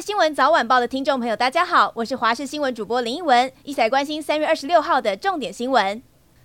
新闻早晚报的听众朋友，大家好，我是华视新闻主播林一文，一起来关心三月二十六号的重点新闻。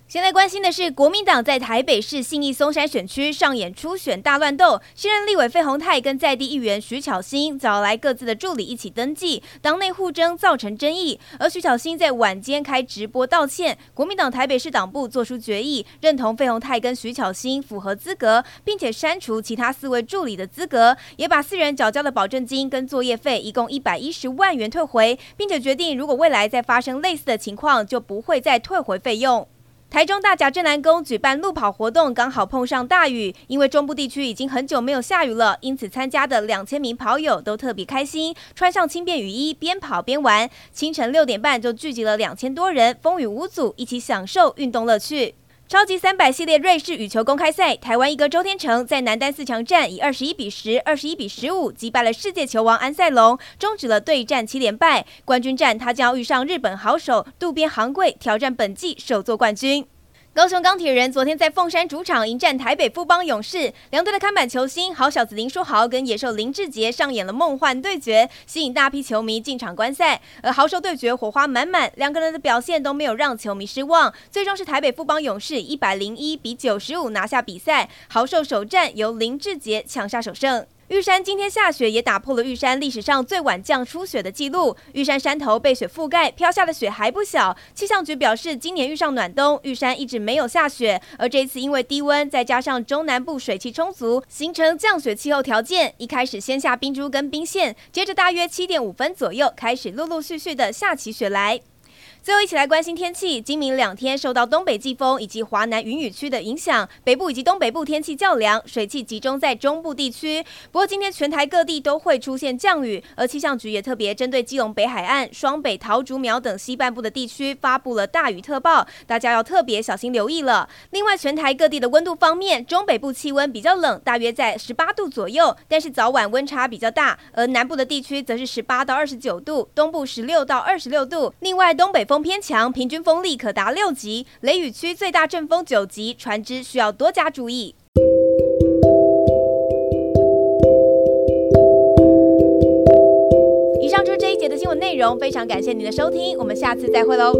现在关心的是，国民党在台北市信义松山选区上演初选大乱斗，现任立委费鸿泰跟在地议员徐巧芯找来各自的助理一起登记，党内互争造成争议。而徐巧芯在晚间开直播道歉，国民党台北市党部做出决议，认同费鸿泰跟徐巧芯符合资格，并且删除其他四位助理的资格，也把四人缴交的保证金跟作业费一共一百一十万元退回，并且决定如果未来再发生类似的情况，就不会再退回费用。台中大甲镇南宫举办路跑活动，刚好碰上大雨，因为中部地区已经很久没有下雨了，因此参加的两千名跑友都特别开心，穿上轻便雨衣，边跑边玩。清晨六点半就聚集了两千多人，风雨无阻，一起享受运动乐趣。超级三百系列瑞士羽球公开赛，台湾一哥周天成在男单四强战以二十一比十、二十一比十五击败了世界球王安赛龙，终止了对战七连败。冠军战他将遇上日本好手渡边航贵，挑战本季首座冠军。高雄钢铁人昨天在凤山主场迎战台北富邦勇士，两队的看板球星好小子林书豪跟野兽林志杰上演了梦幻对决，吸引大批球迷进场观赛。而豪兽对决火花满满，两个人的表现都没有让球迷失望，最终是台北富邦勇士一百零一比九十五拿下比赛，豪兽首战由林志杰抢下首胜。玉山今天下雪，也打破了玉山历史上最晚降初雪的记录。玉山山头被雪覆盖，飘下的雪还不小。气象局表示，今年遇上暖冬，玉山一直没有下雪。而这次因为低温，再加上中南部水汽充足，形成降雪气候条件。一开始先下冰珠跟冰线，接着大约七点五分左右，开始陆陆续续的下起雪来。最后一起来关心天气。今明两天受到东北季风以及华南云雨区的影响，北部以及东北部天气较凉，水汽集中在中部地区。不过今天全台各地都会出现降雨，而气象局也特别针对基隆北海岸、双北、桃竹苗等西半部的地区发布了大雨特报，大家要特别小心留意了。另外，全台各地的温度方面，中北部气温比较冷，大约在十八度左右，但是早晚温差比较大；而南部的地区则是十八到二十九度，东部十六到二十六度。另外，东北风。风偏强，平均风力可达六级，雷雨区最大阵风九级，船只需要多加注意。以上就是这一节的新闻内容，非常感谢您的收听，我们下次再会喽。